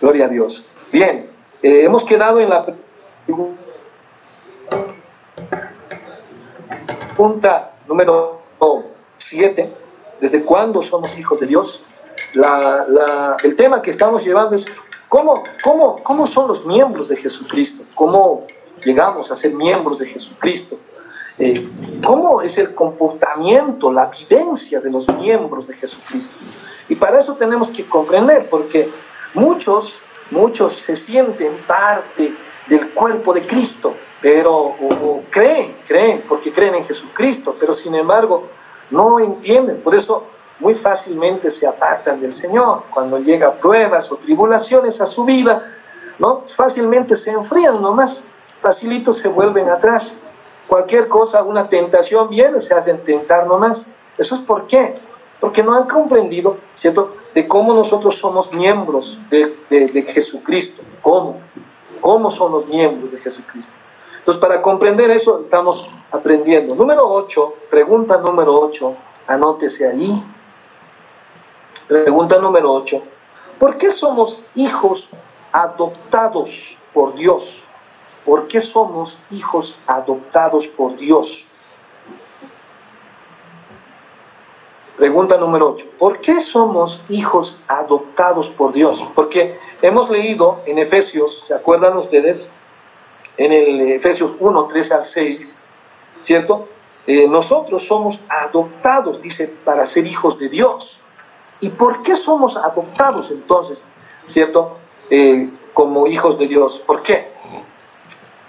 Gloria a Dios. Bien, eh, hemos quedado en la pregunta número 7. ¿Desde cuándo somos hijos de Dios? el tema que estamos llevando es ¿cómo, cómo, cómo son los miembros de Jesucristo, cómo llegamos a ser miembros de Jesucristo. Eh, ¿Cómo es el comportamiento, la vivencia de los miembros de Jesucristo? Y para eso tenemos que comprender, porque muchos, muchos se sienten parte del cuerpo de Cristo, pero creen, creen, porque creen en Jesucristo, pero sin embargo no entienden. Por eso muy fácilmente se apartan del Señor. Cuando llega pruebas o tribulaciones a su vida, ¿no? fácilmente se enfrían nomás, facilito se vuelven atrás. Cualquier cosa, una tentación viene, se hacen tentar nomás. ¿Eso es por qué? Porque no han comprendido, ¿cierto?, de cómo nosotros somos miembros de, de Jesucristo. ¿Cómo? ¿Cómo son los miembros de Jesucristo? Entonces, para comprender eso, estamos aprendiendo. Número 8, pregunta número 8, anótese ahí. Pregunta número 8. ¿Por qué somos hijos adoptados por Dios? ¿Por qué somos hijos adoptados por Dios? Pregunta número 8. ¿Por qué somos hijos adoptados por Dios? Porque hemos leído en Efesios, ¿se acuerdan ustedes? En el Efesios 1, 3 al 6, ¿cierto? Eh, nosotros somos adoptados, dice, para ser hijos de Dios. ¿Y por qué somos adoptados entonces, ¿cierto? Eh, como hijos de Dios. ¿Por qué?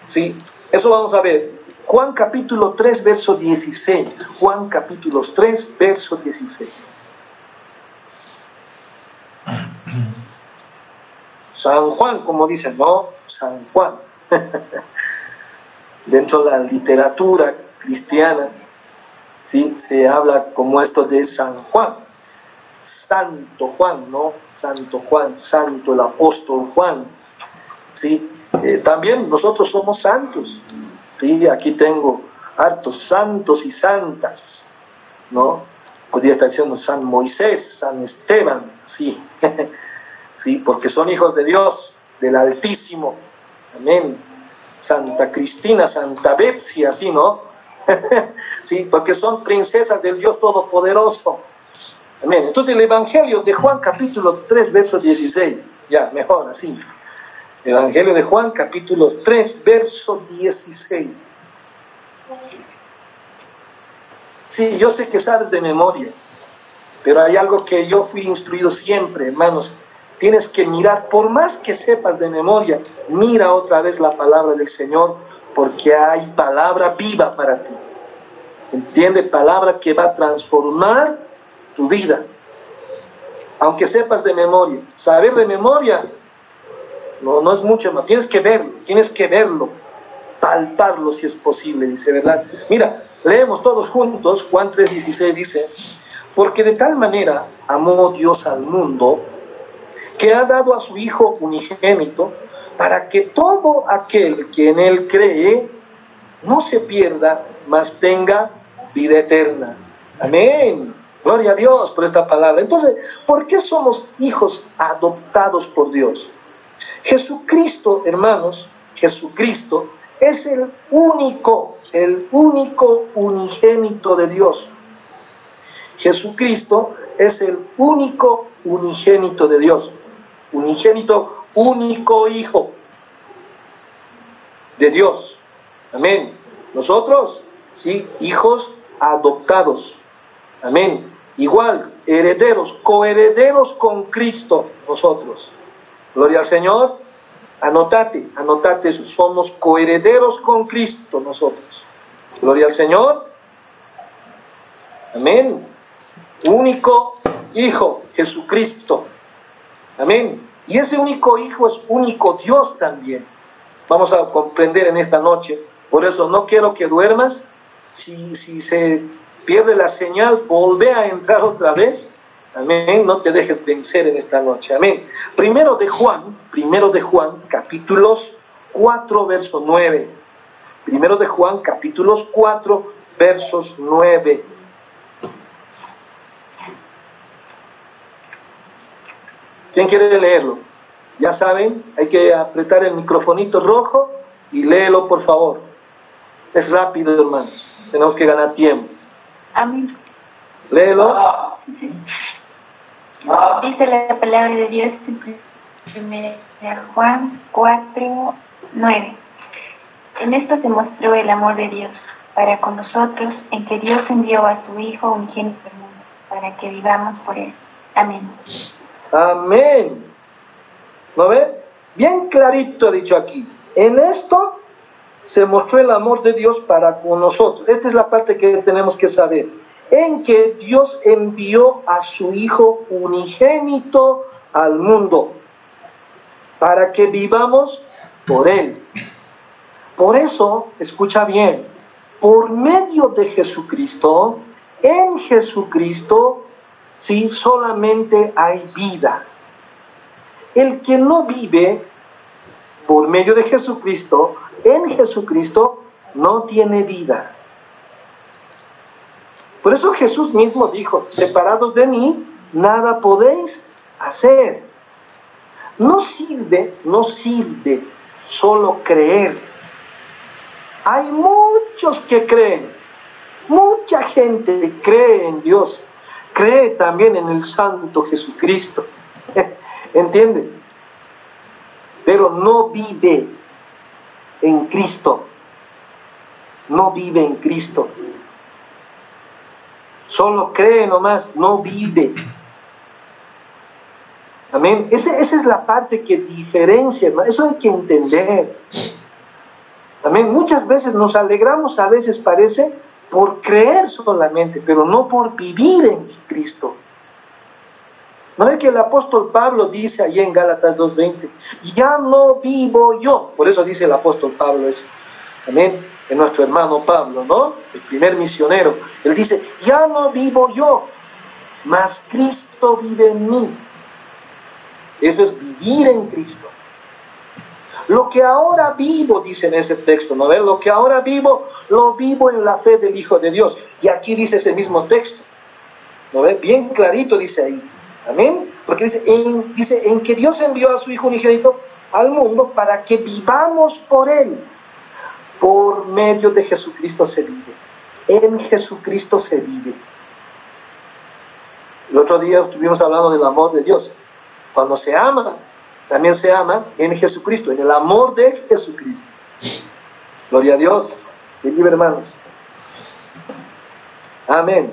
Sí, eso vamos a ver. Juan capítulo 3, verso 16. Juan capítulo 3, verso 16. San Juan, como dicen, ¿no? San Juan. Dentro de la literatura cristiana, ¿sí? Se habla como esto de San Juan. Santo Juan, ¿no? Santo Juan, santo el apóstol Juan. ¿Sí? Eh, también nosotros somos santos. ¿sí? Aquí tengo hartos santos y santas, ¿no? Podría estar diciendo San Moisés, San Esteban, sí, sí, porque son hijos de Dios, del Altísimo, amén. Santa Cristina, Santa Betsy, así, ¿no? sí, porque son princesas del Dios Todopoderoso. Amén. Entonces el Evangelio de Juan capítulo 3, verso 16, ya, mejor así. Evangelio de Juan, capítulo 3, verso 16. Sí, yo sé que sabes de memoria, pero hay algo que yo fui instruido siempre, hermanos. Tienes que mirar, por más que sepas de memoria, mira otra vez la palabra del Señor, porque hay palabra viva para ti. ¿Entiende? Palabra que va a transformar tu vida. Aunque sepas de memoria. Saber de memoria no, no es mucho más. Tienes que verlo, tienes que verlo, palparlo si es posible, dice, ¿verdad? Mira, leemos todos juntos, Juan 3:16 dice, porque de tal manera amó Dios al mundo que ha dado a su Hijo unigénito para que todo aquel que en Él cree no se pierda, mas tenga vida eterna. Amén. Gloria a Dios por esta palabra. Entonces, ¿por qué somos hijos adoptados por Dios? Jesucristo, hermanos, Jesucristo es el único, el único unigénito de Dios. Jesucristo es el único unigénito de Dios. Unigénito, único hijo de Dios. Amén. Nosotros, sí, hijos adoptados. Amén. Igual, herederos, coherederos con Cristo nosotros. Gloria al Señor. Anotate, anotate. Somos coherederos con Cristo nosotros. Gloria al Señor. Amén. Único Hijo, Jesucristo. Amén. Y ese único Hijo es único Dios también. Vamos a comprender en esta noche. Por eso no quiero que duermas. Si, si se pierde la señal, volvé a entrar otra vez Amén. No te dejes vencer en esta noche. Amén. Primero de Juan, primero de Juan, capítulos 4, verso 9. Primero de Juan, capítulos 4, versos 9. ¿Quién quiere leerlo? Ya saben, hay que apretar el microfonito rojo y léelo por favor. Es rápido, hermanos. Tenemos que ganar tiempo. Amén. Léelo. Dice la palabra de Dios en Juan 4, 9. En esto se mostró el amor de Dios para con nosotros, en que Dios envió a su Hijo al mundo, para que vivamos por él. Amén. Amén. ¿No ve? Bien clarito dicho aquí. En esto se mostró el amor de Dios para con nosotros. Esta es la parte que tenemos que saber. En que Dios envió a su Hijo unigénito al mundo para que vivamos por Él. Por eso, escucha bien, por medio de Jesucristo, en Jesucristo, sí, solamente hay vida. El que no vive por medio de Jesucristo, en Jesucristo, no tiene vida. Por eso Jesús mismo dijo, separados de mí, nada podéis hacer. No sirve, no sirve solo creer. Hay muchos que creen, mucha gente cree en Dios, cree también en el Santo Jesucristo. ¿Entienden? Pero no vive en Cristo. No vive en Cristo. Solo cree nomás, no vive. Amén. esa es la parte que diferencia, eso hay que entender. Amén. Muchas veces nos alegramos, a veces parece, por creer solamente, pero no por vivir en Cristo. ¿No es que el apóstol Pablo dice allí en Gálatas 2.20? Ya no vivo yo. Por eso dice el apóstol Pablo eso. Amén. En nuestro hermano Pablo, ¿no? El primer misionero. Él dice, ya no vivo yo, mas Cristo vive en mí. Eso es vivir en Cristo. Lo que ahora vivo, dice en ese texto, ¿no? Lo que ahora vivo, lo vivo en la fe del Hijo de Dios. Y aquí dice ese mismo texto. ¿No ven? Bien clarito dice ahí. Amén. Porque dice en, dice, en que Dios envió a su Hijo unigénito al mundo para que vivamos por Él. Por medio de Jesucristo se vive. En Jesucristo se vive. El otro día estuvimos hablando del amor de Dios. Cuando se ama, también se ama en Jesucristo, en el amor de Jesucristo. Gloria a Dios. vive, hermanos. Amén.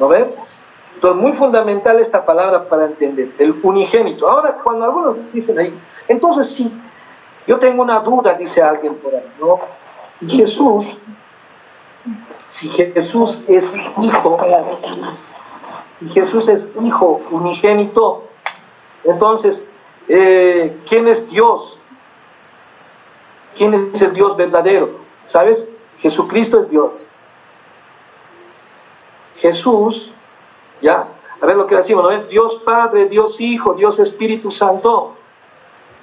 ¿No ven? Entonces, muy fundamental esta palabra para entender, el unigénito. Ahora, cuando algunos dicen ahí, entonces sí, yo tengo una duda, dice alguien por ahí, ¿no? Jesús, si Jesús es hijo, y Jesús es hijo unigénito, entonces, eh, ¿quién es Dios? ¿Quién es el Dios verdadero? ¿Sabes? Jesucristo es Dios. Jesús, ¿ya? A ver lo que decimos, ¿no? Dios Padre, Dios Hijo, Dios Espíritu Santo.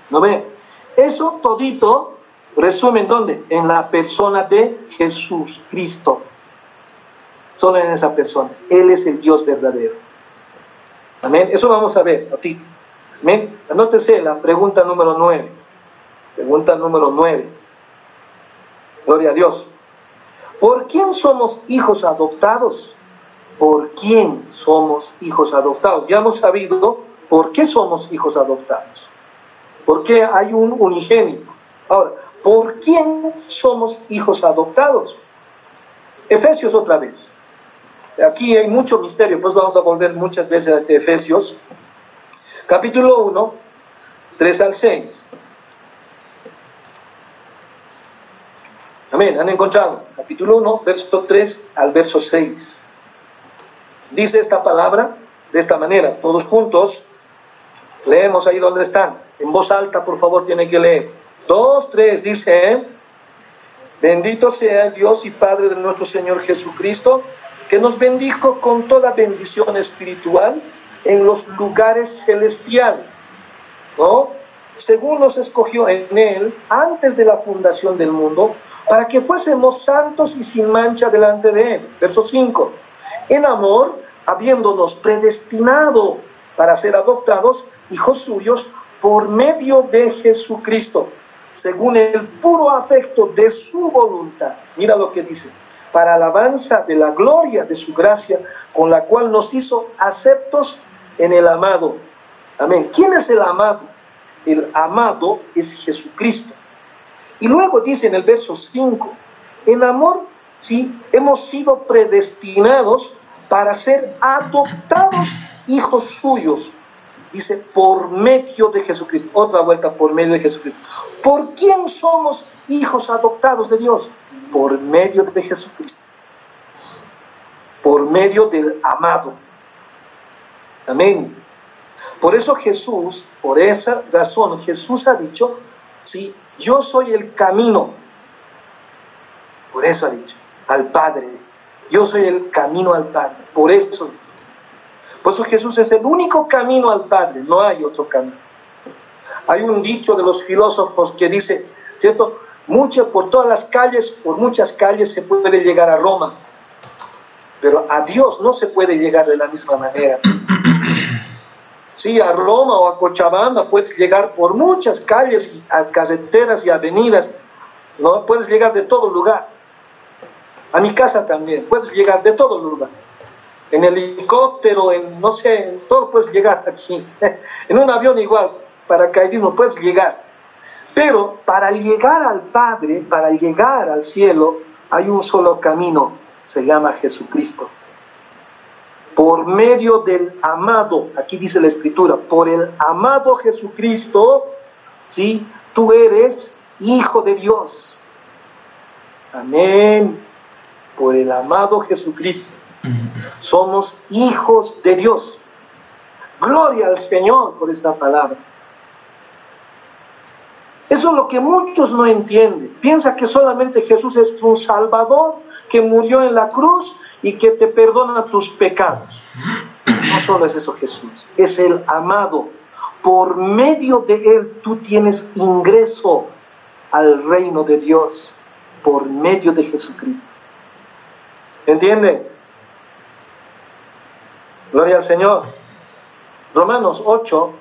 ¿No ve? Eso todito resume en dónde? En la persona de Jesús Cristo. Solo en esa persona. Él es el Dios verdadero. Amén. Eso vamos a ver, a ti. Amén. Anótese la pregunta número 9. Pregunta número 9. Gloria a Dios. ¿Por quién somos hijos adoptados? ¿Por quién somos hijos adoptados? Ya hemos sabido por qué somos hijos adoptados. ¿Por qué hay un unigénito? Ahora, ¿por quién somos hijos adoptados? Efesios otra vez. Aquí hay mucho misterio, pues vamos a volver muchas veces a este Efesios capítulo 1, 3 al 6. Amén, han encontrado. Capítulo 1, verso 3 al verso 6. Dice esta palabra de esta manera, todos juntos. Leemos ahí donde están. En voz alta, por favor, tiene que leer. 2, 3, dice, bendito sea Dios y Padre de nuestro Señor Jesucristo, que nos bendijo con toda bendición espiritual en los lugares celestiales, ¿no? Según nos escogió en Él antes de la fundación del mundo, para que fuésemos santos y sin mancha delante de Él. Verso 5. En amor, habiéndonos predestinado para ser adoptados hijos suyos por medio de Jesucristo, según el puro afecto de su voluntad. Mira lo que dice, para alabanza de la gloria de su gracia, con la cual nos hizo aceptos en el amado. Amén. ¿Quién es el amado? El amado es Jesucristo. Y luego dice en el verso 5, en amor, si hemos sido predestinados para ser adoptados hijos suyos. Dice, por medio de Jesucristo. Otra vuelta, por medio de Jesucristo. ¿Por quién somos hijos adoptados de Dios? Por medio de Jesucristo. Por medio del amado. Amén. Por eso Jesús, por esa razón, Jesús ha dicho, si yo soy el camino, por eso ha dicho, al Padre, yo soy el camino al Padre, por eso es. Por eso Jesús es el único camino al Padre, no hay otro camino. Hay un dicho de los filósofos que dice, ¿cierto? Mucho, por todas las calles, por muchas calles se puede llegar a Roma, pero a Dios no se puede llegar de la misma manera. Sí, a Roma o a Cochabamba puedes llegar por muchas calles, y a carreteras y avenidas, ¿no? Puedes llegar de todo lugar. A mi casa también, puedes llegar de todo lugar. En helicóptero, en no sé, en todo puedes llegar aquí. en un avión igual, paracaidismo, puedes llegar. Pero para llegar al Padre, para llegar al cielo, hay un solo camino, se llama Jesucristo. Por medio del amado, aquí dice la escritura, por el amado Jesucristo, ¿sí? Tú eres hijo de Dios. Amén. Por el amado Jesucristo. Somos hijos de Dios. Gloria al Señor por esta palabra. Eso es lo que muchos no entienden. Piensa que solamente Jesús es un Salvador que murió en la cruz y que te perdona tus pecados. No solo es eso Jesús, es el amado. Por medio de Él tú tienes ingreso al reino de Dios, por medio de Jesucristo. ¿Entiende? Gloria al Señor. Romanos 8,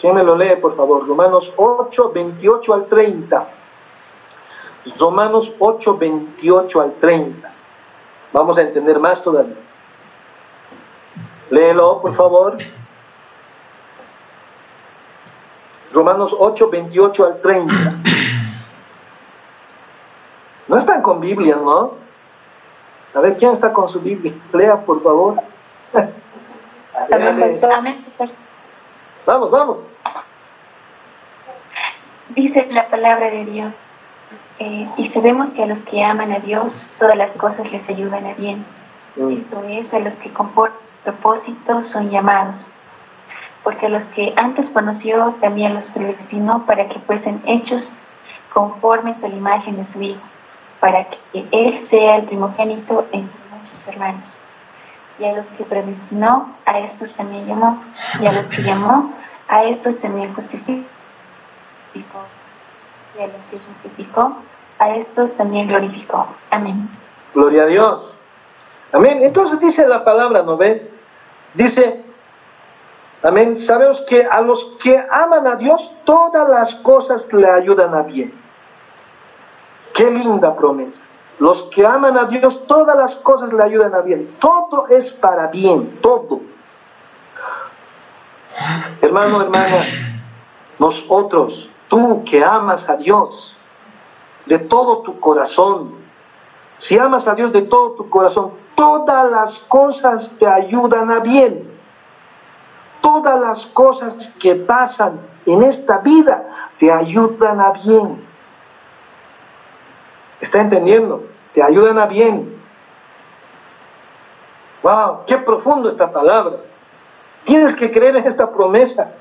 ¿quién me lo lee por favor? Romanos 8, 28 al 30. Romanos 8, 28 al 30. Vamos a entender más todavía. Léelo, por favor. Romanos 8, 28 al 30. No están con Biblia, ¿no? A ver, ¿quién está con su Biblia? Lea, por favor. Vamos, vamos. Dice la palabra de Dios. Eh, y sabemos que a los que aman a Dios, todas las cosas les ayudan a bien. Mm. Esto es, a los que con propósito son llamados. Porque a los que antes conoció, también los predestinó para que fuesen hechos conformes a la imagen de su Hijo, para que Él sea el primogénito entre muchos hermanos. Y a los que predestinó, a estos también llamó. Y a los que llamó, a estos también justificó. Y a los que justificó, a estos también glorificó. Amén. Gloria a Dios. Amén. Entonces dice la palabra, ¿no ven? Dice, amén, sabemos que a los que aman a Dios, todas las cosas le ayudan a bien. Qué linda promesa. Los que aman a Dios, todas las cosas le ayudan a bien. Todo es para bien, todo. Hermano, hermana, nosotros, tú que amas a Dios, de todo tu corazón. Si amas a Dios de todo tu corazón, todas las cosas te ayudan a bien. Todas las cosas que pasan en esta vida te ayudan a bien. ¿Está entendiendo? Te ayudan a bien. ¡Wow! ¡Qué profundo esta palabra! Tienes que creer en esta promesa.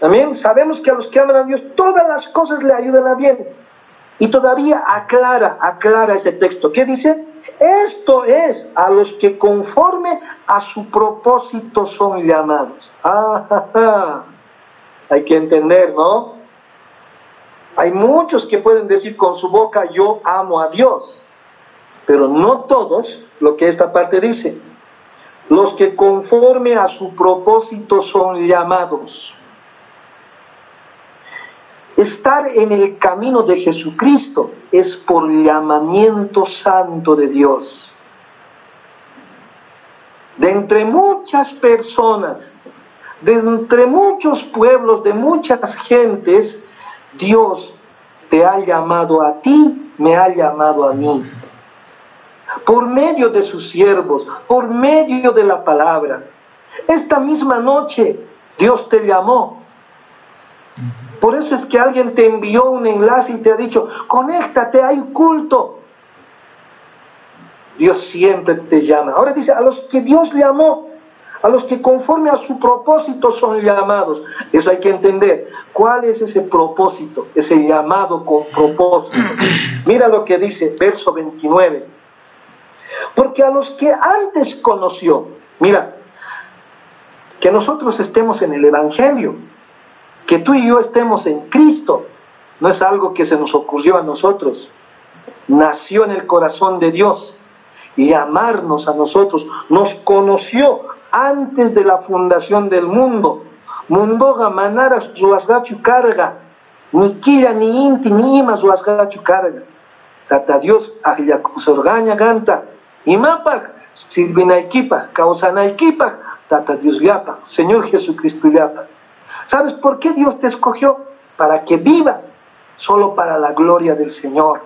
Amén. Sabemos que a los que aman a Dios todas las cosas le ayudan a bien. Y todavía aclara, aclara ese texto. ¿Qué dice? Esto es a los que conforme a su propósito son llamados. Ah, Hay que entender, ¿no? Hay muchos que pueden decir con su boca yo amo a Dios, pero no todos lo que esta parte dice. Los que conforme a su propósito son llamados. Estar en el camino de Jesucristo es por llamamiento santo de Dios. De entre muchas personas, de entre muchos pueblos, de muchas gentes, Dios te ha llamado a ti, me ha llamado a mí. Por medio de sus siervos, por medio de la palabra. Esta misma noche Dios te llamó por eso es que alguien te envió un enlace y te ha dicho, conéctate, hay culto. Dios siempre te llama. Ahora dice, a los que Dios llamó, a los que conforme a su propósito son llamados. Eso hay que entender. ¿Cuál es ese propósito? Ese llamado con propósito. Mira lo que dice verso 29. Porque a los que antes conoció, mira, que nosotros estemos en el Evangelio, que tú y yo estemos en Cristo no es algo que se nos ocurrió a nosotros. Nació en el corazón de Dios y amarnos a nosotros. Nos conoció antes de la fundación del mundo. Mundoga manara suasgachu carga. Ni quilla ni inti ni ima suasgachu carga. Tata Dios ahillakusorgaña ganta. Imapak sirvinaikipak, causanaikipak. Tata Dios yapa. Señor Jesucristo yapa. ¿Sabes por qué Dios te escogió? Para que vivas solo para la gloria del Señor.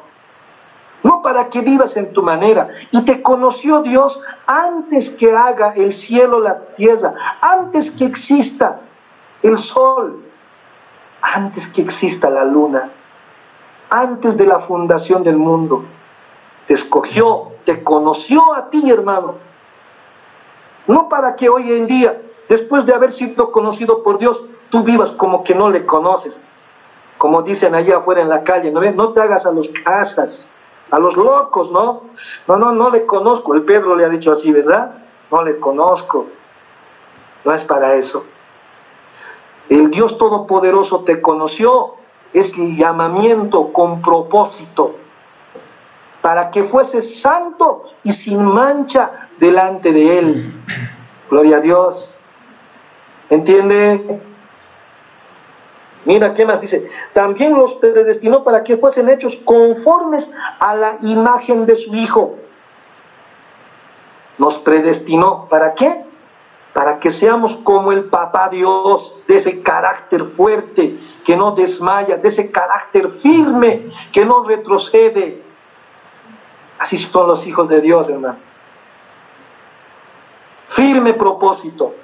No para que vivas en tu manera. Y te conoció Dios antes que haga el cielo, la tierra, antes que exista el sol, antes que exista la luna, antes de la fundación del mundo. Te escogió, te conoció a ti, hermano. No para que hoy en día, después de haber sido conocido por Dios, tú vivas como que no le conoces. Como dicen allá afuera en la calle, ¿no, no te hagas a los casas, a los locos, ¿no? No, no, no le conozco. El Pedro le ha dicho así, ¿verdad? No le conozco. No es para eso. El Dios Todopoderoso te conoció. Es llamamiento con propósito para que fuese santo y sin mancha delante de Él. Gloria a Dios. ¿Entiende? Mira, ¿qué más dice? También los predestinó para que fuesen hechos conformes a la imagen de su Hijo. Nos predestinó. ¿Para qué? Para que seamos como el Papá Dios, de ese carácter fuerte que no desmaya, de ese carácter firme que no retrocede. Así son los hijos de Dios, hermano. Firme propósito.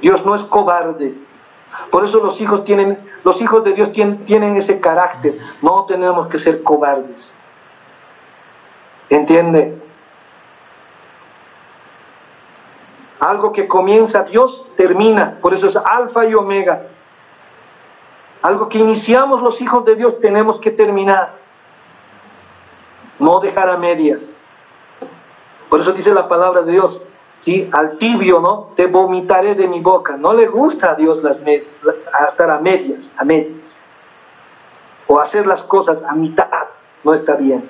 Dios no es cobarde. Por eso los hijos tienen, los hijos de Dios tienen, ese carácter. No tenemos que ser cobardes. ¿Entiende? Algo que comienza Dios termina. Por eso es alfa y omega. Algo que iniciamos los hijos de Dios tenemos que terminar. No dejar a medias. Por eso dice la palabra de Dios, ¿sí? Al tibio, ¿no? Te vomitaré de mi boca. No le gusta a Dios las estar a medias, a medias. O hacer las cosas a mitad, no está bien.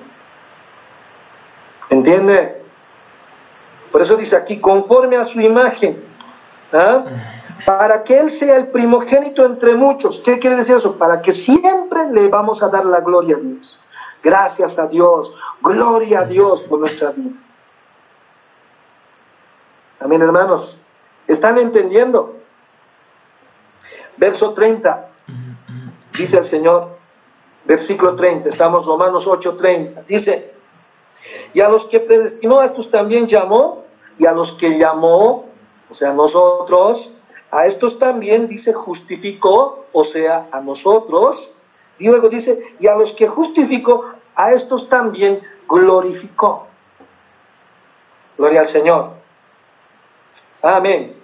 ¿Entiende? Por eso dice aquí, conforme a su imagen, ¿ah? para que Él sea el primogénito entre muchos. ¿Qué quiere decir eso? Para que siempre le vamos a dar la gloria a Dios. Gracias a Dios, gloria a Dios por nuestra vida. Amén, hermanos. ¿Están entendiendo? Verso 30. Dice el Señor, versículo 30, estamos Romanos 8, 30. Dice, y a los que predestinó a estos también llamó, y a los que llamó, o sea, nosotros, a estos también, dice, justificó, o sea, a nosotros. Y luego dice, y a los que justificó, a estos también glorificó. Gloria al Señor. Amén.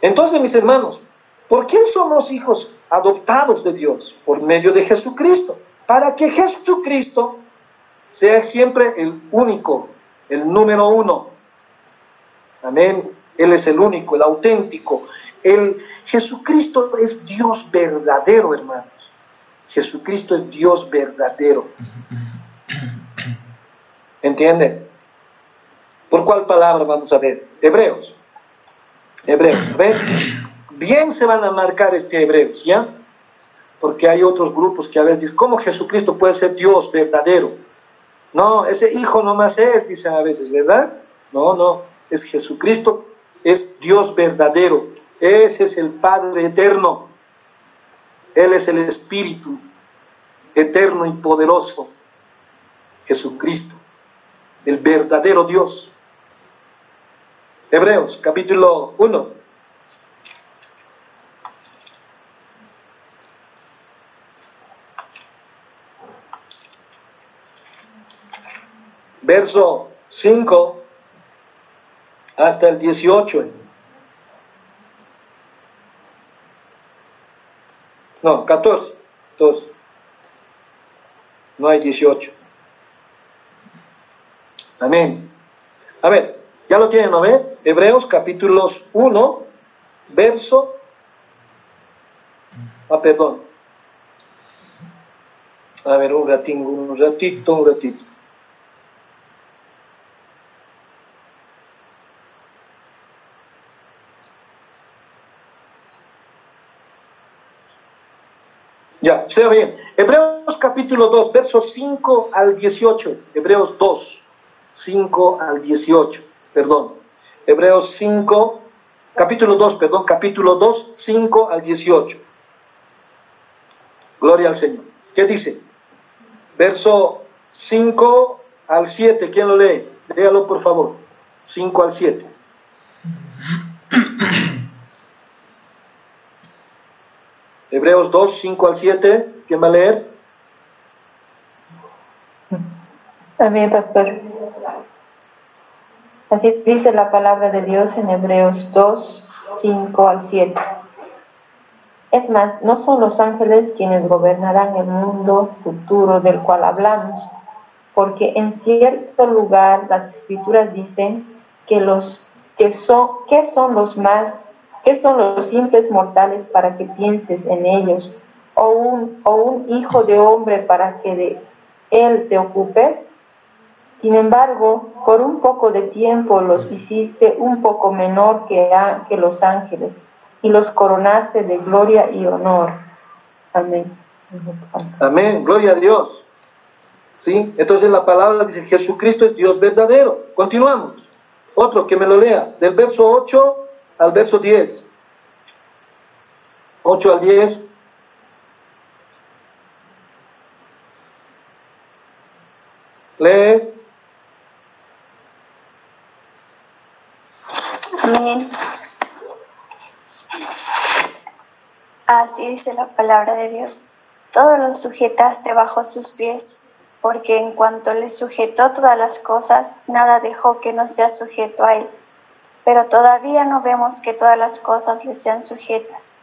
Entonces, mis hermanos, ¿por quién somos hijos adoptados de Dios? Por medio de Jesucristo. Para que Jesucristo sea siempre el único, el número uno. Amén. Él es el único, el auténtico. El Jesucristo es Dios verdadero, hermanos. Jesucristo es Dios verdadero. ¿Entienden? ¿Por cuál palabra vamos a ver? Hebreos. Hebreos, a. Bien se van a marcar este Hebreos, ¿ya? porque hay otros grupos que a veces dicen, ¿cómo Jesucristo puede ser Dios verdadero? No, ese hijo nomás es, dicen a veces, ¿verdad? No, no, es Jesucristo, es Dios verdadero, ese es el Padre eterno, Él es el Espíritu eterno y poderoso, Jesucristo, el verdadero Dios. Hebreos capítulo 1. Verso 5 hasta el 18. No, 14. 14. No hay 18. Amén. A ver, ya lo tienen, ¿no ve? Hebreos capítulos 1, verso. Ah, perdón. A ver, un ratito, un ratito, un ratito. Ya, sea bien. Hebreos capítulo 2, versos 5 al 18. Hebreos 2, 5 al 18. Perdón. Hebreos 5, capítulo 2, perdón, capítulo 2, 5 al 18. Gloria al Señor. ¿Qué dice? Verso 5 al 7. ¿Quién lo lee? Léalo por favor. 5 al 7. Hebreos 2, 5 al 7. ¿Quién va a leer? También, pastor. Así dice la palabra de Dios en Hebreos 2, 5 al 7. Es más, no son los ángeles quienes gobernarán el mundo futuro del cual hablamos, porque en cierto lugar las escrituras dicen que los que son, que son los más ¿Qué son los simples mortales para que pienses en ellos? ¿O un, o un hijo de hombre para que de él te ocupes? Sin embargo, por un poco de tiempo los hiciste un poco menor que, que los ángeles y los coronaste de gloria y honor. Amén. Amén, gloria a Dios. ¿Sí? Entonces la palabra dice, Jesucristo es Dios verdadero. Continuamos. Otro que me lo lea, del verso 8 al verso 10. 8 al 10. Lee. Amén. Dice la palabra de Dios. Todo lo sujetaste bajo sus pies, porque en cuanto le sujetó todas las cosas, nada dejó que no sea sujeto a él pero todavía no vemos que todas las cosas le sean sujetas.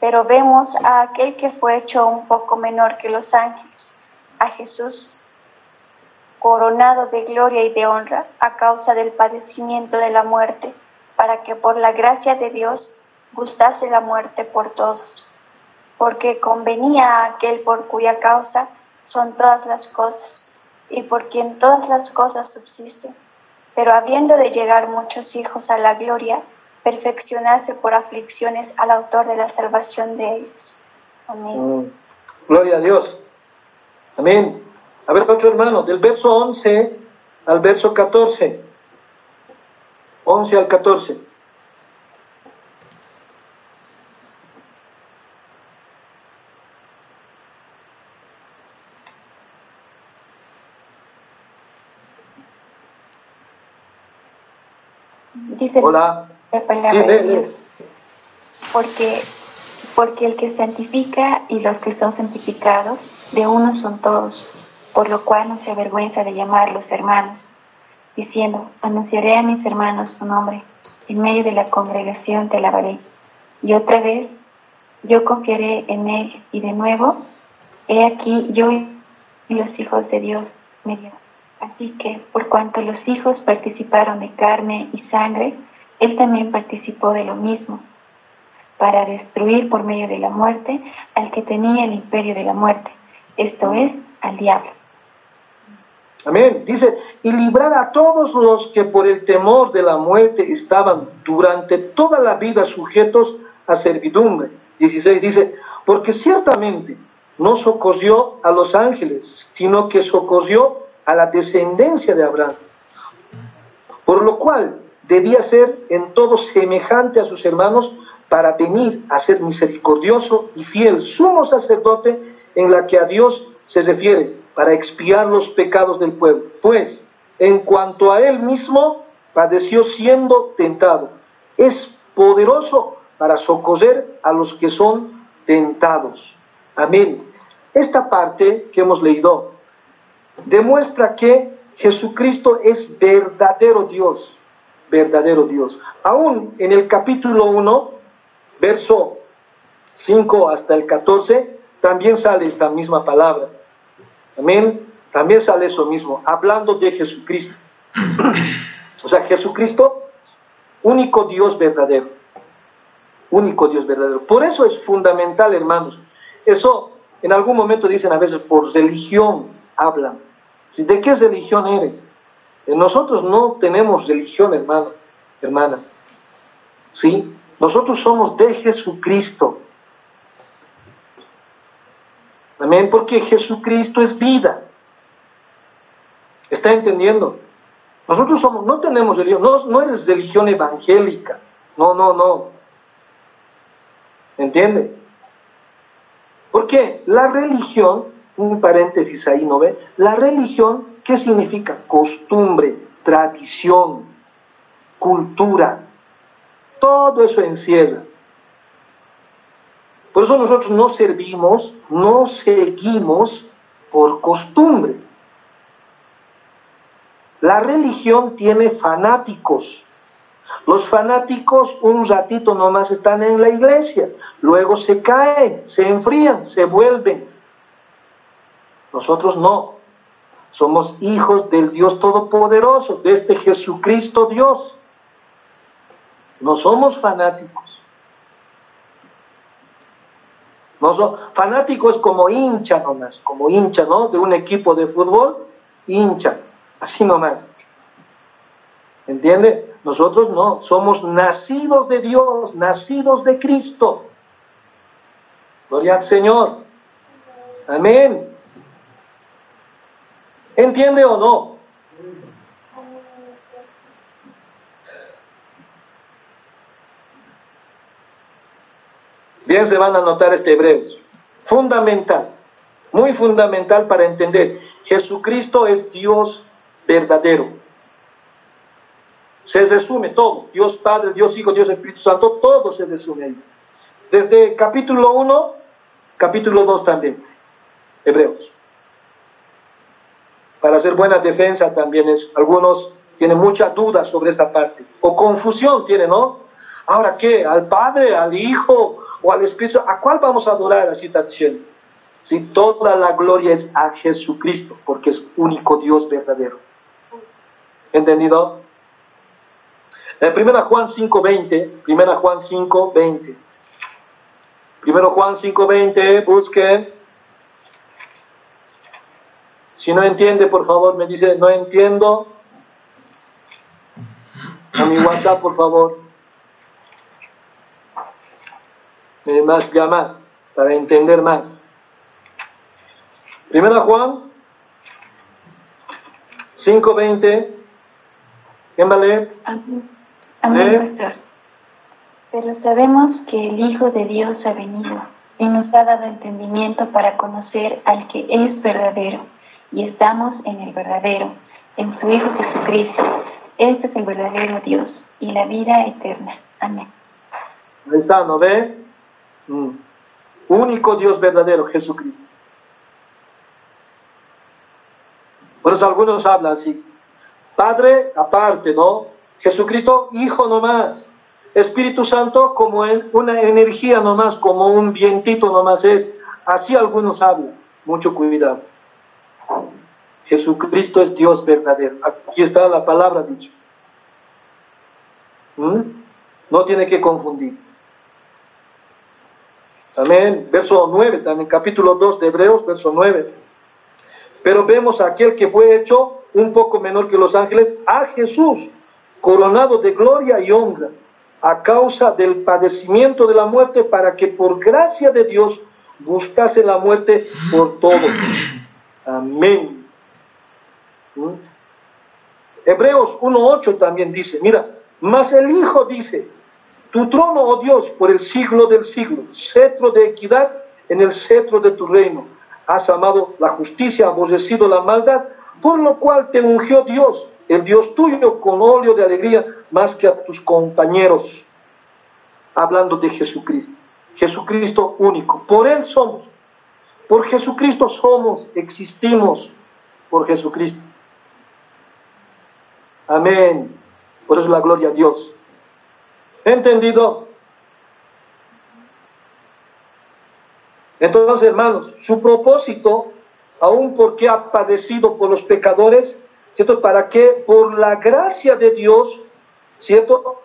Pero vemos a aquel que fue hecho un poco menor que los ángeles, a Jesús, coronado de gloria y de honra a causa del padecimiento de la muerte, para que por la gracia de Dios gustase la muerte por todos. Porque convenía a aquel por cuya causa son todas las cosas, y por quien todas las cosas subsisten pero habiendo de llegar muchos hijos a la gloria, perfeccionarse por aflicciones al autor de la salvación de ellos. Amén. Mm. Gloria a Dios. Amén. A ver, otro hermano, del verso 11 al verso 14. 11 al 14. Hola. Porque, porque el que santifica y los que son santificados, de uno son todos, por lo cual no se avergüenza de llamarlos hermanos, diciendo, anunciaré a mis hermanos su nombre, en medio de la congregación te alabaré. Y otra vez, yo confiaré en él, y de nuevo, he aquí yo y los hijos de Dios me Así que, por cuanto los hijos participaron de carne y sangre, él también participó de lo mismo, para destruir por medio de la muerte al que tenía el imperio de la muerte, esto es, al diablo. Amén. Dice, y librar a todos los que por el temor de la muerte estaban durante toda la vida sujetos a servidumbre, 16 dice, porque ciertamente no socorrió a los ángeles, sino que socorrió a la descendencia de Abraham. Por lo cual debía ser en todo semejante a sus hermanos para venir a ser misericordioso y fiel sumo sacerdote en la que a Dios se refiere, para expiar los pecados del pueblo. Pues, en cuanto a él mismo, padeció siendo tentado. Es poderoso para socorrer a los que son tentados. Amén. Esta parte que hemos leído demuestra que Jesucristo es verdadero Dios, verdadero Dios. Aún en el capítulo 1, verso 5 hasta el 14, también sale esta misma palabra. Amén. También sale eso mismo, hablando de Jesucristo. o sea, Jesucristo, único Dios verdadero. Único Dios verdadero. Por eso es fundamental, hermanos. Eso en algún momento dicen a veces, por religión hablan. ¿De qué religión eres? Nosotros no tenemos religión, hermano, hermana. ¿Sí? Nosotros somos de Jesucristo. Amén, porque Jesucristo es vida. ¿Está entendiendo? Nosotros somos, no tenemos religión, no, no eres religión evangélica. No, no, no. ¿Entiende? Porque la religión, un paréntesis ahí, ¿no ve? La religión, ¿qué significa? Costumbre, tradición, cultura. Todo eso encierra. Por eso nosotros no servimos, no seguimos por costumbre. La religión tiene fanáticos. Los fanáticos un ratito nomás están en la iglesia, luego se caen, se enfrían, se vuelven. Nosotros no. Somos hijos del Dios Todopoderoso, de este Jesucristo Dios. No somos fanáticos. No son, fanático es como hincha nomás, como hincha, ¿no? De un equipo de fútbol, hincha, así nomás. ¿Entiende? Nosotros no, somos nacidos de Dios, nacidos de Cristo. Gloria al Señor. Amén. ¿Entiende o no? Bien se van a notar este Hebreos. Fundamental, muy fundamental para entender. Jesucristo es Dios verdadero. Se resume todo. Dios Padre, Dios Hijo, Dios Espíritu Santo, todo se resume ahí. Desde capítulo 1, capítulo 2 también. Hebreos. Para hacer buena defensa también es, algunos tienen mucha duda sobre esa parte. O confusión tienen, ¿no? Ahora, ¿qué? ¿Al Padre, al Hijo o al Espíritu? ¿A cuál vamos a adorar así citación? Si toda la gloria es a Jesucristo, porque es único Dios verdadero. ¿Entendido? En 1 Juan 5.20, 1 Juan 5.20. 1 Juan 5.20, busque. Si no entiende, por favor, me dice, no entiendo. A mi WhatsApp, por favor. Me más llamar para entender más. Primera Juan 5.20. ¿Quién va a leer? Amén, pastor. Pero sabemos que el Hijo de Dios ha venido y nos ha dado entendimiento para conocer al que es verdadero. Y estamos en el verdadero, en su Hijo Jesucristo. Este es el verdadero Dios y la vida eterna. Amén. Ahí está, ¿no ve? Mm. Único Dios verdadero, Jesucristo. Por eso algunos hablan así. Padre aparte, ¿no? Jesucristo, Hijo nomás. Espíritu Santo como una energía nomás, como un vientito nomás es. Así algunos hablan. Mucho cuidado. Jesucristo es Dios verdadero. Aquí está la palabra dicha. ¿Mm? No tiene que confundir. Amén. Verso 9, también capítulo 2 de Hebreos, verso 9. Pero vemos a aquel que fue hecho un poco menor que los ángeles, a Jesús, coronado de gloria y honra, a causa del padecimiento de la muerte para que por gracia de Dios buscase la muerte por todos. Amén. Hebreos 1.8 también dice, mira, mas el Hijo dice, tu trono, oh Dios, por el siglo del siglo, cetro de equidad en el cetro de tu reino. Has amado la justicia, aborrecido la maldad, por lo cual te ungió Dios, el Dios tuyo, con óleo de alegría, más que a tus compañeros. Hablando de Jesucristo. Jesucristo único. Por Él somos. Por Jesucristo somos, existimos por Jesucristo. Amén. Por eso la gloria a Dios. ¿Entendido? Entonces, hermanos, su propósito, aun porque ha padecido por los pecadores, ¿cierto? Para que por la gracia de Dios, ¿cierto?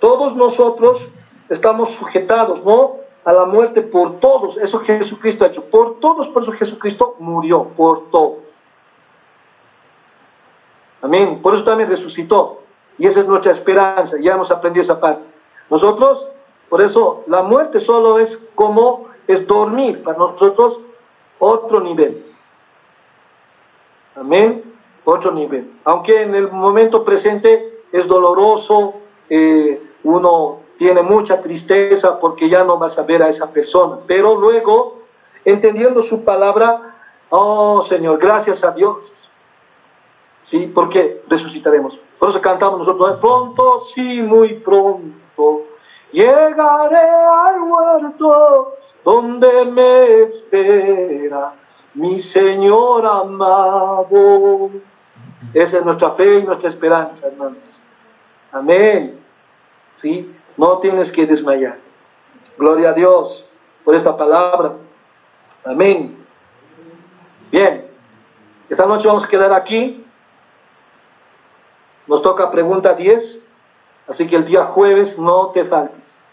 Todos nosotros estamos sujetados, ¿no? A la muerte por todos. Eso Jesucristo ha hecho. Por todos, por eso Jesucristo murió, por todos. Amén. Por eso también resucitó. Y esa es nuestra esperanza. Ya hemos aprendido esa parte. Nosotros, por eso, la muerte solo es como es dormir. Para nosotros, otro nivel. Amén. Otro nivel. Aunque en el momento presente es doloroso, eh, uno tiene mucha tristeza porque ya no vas a ver a esa persona. Pero luego, entendiendo su palabra, oh Señor, gracias a Dios ¿sí? Porque resucitaremos. Por eso cantamos nosotros, pronto, sí, muy pronto, llegaré al huerto donde me espera mi Señor amado. Esa es nuestra fe y nuestra esperanza, hermanos. Amén. ¿Sí? No tienes que desmayar. Gloria a Dios por esta palabra. Amén. Bien. Esta noche vamos a quedar aquí. Nos toca pregunta 10, así que el día jueves no te faltes.